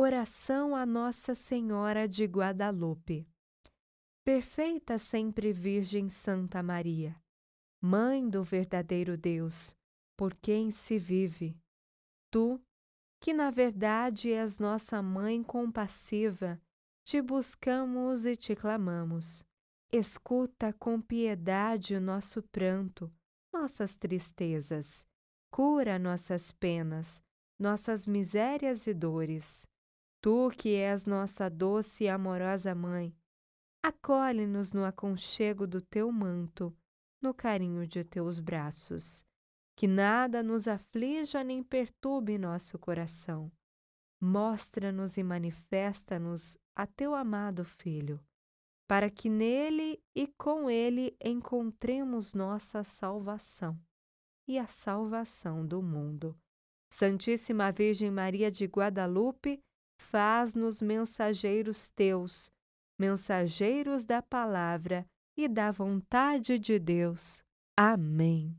Oração a Nossa Senhora de Guadalupe. Perfeita sempre Virgem Santa Maria, Mãe do verdadeiro Deus, por quem se vive. Tu, que na verdade és nossa Mãe compassiva, te buscamos e te clamamos. Escuta com piedade o nosso pranto, nossas tristezas. Cura nossas penas, nossas misérias e dores Tu que és nossa doce e amorosa mãe, acolhe-nos no aconchego do teu manto, no carinho de teus braços. Que nada nos aflija nem perturbe nosso coração. Mostra-nos e manifesta-nos a teu amado Filho, para que nele e com ele encontremos nossa salvação e a salvação do mundo. Santíssima Virgem Maria de Guadalupe, faz-nos mensageiros teus, mensageiros da palavra e da vontade de Deus. Amém.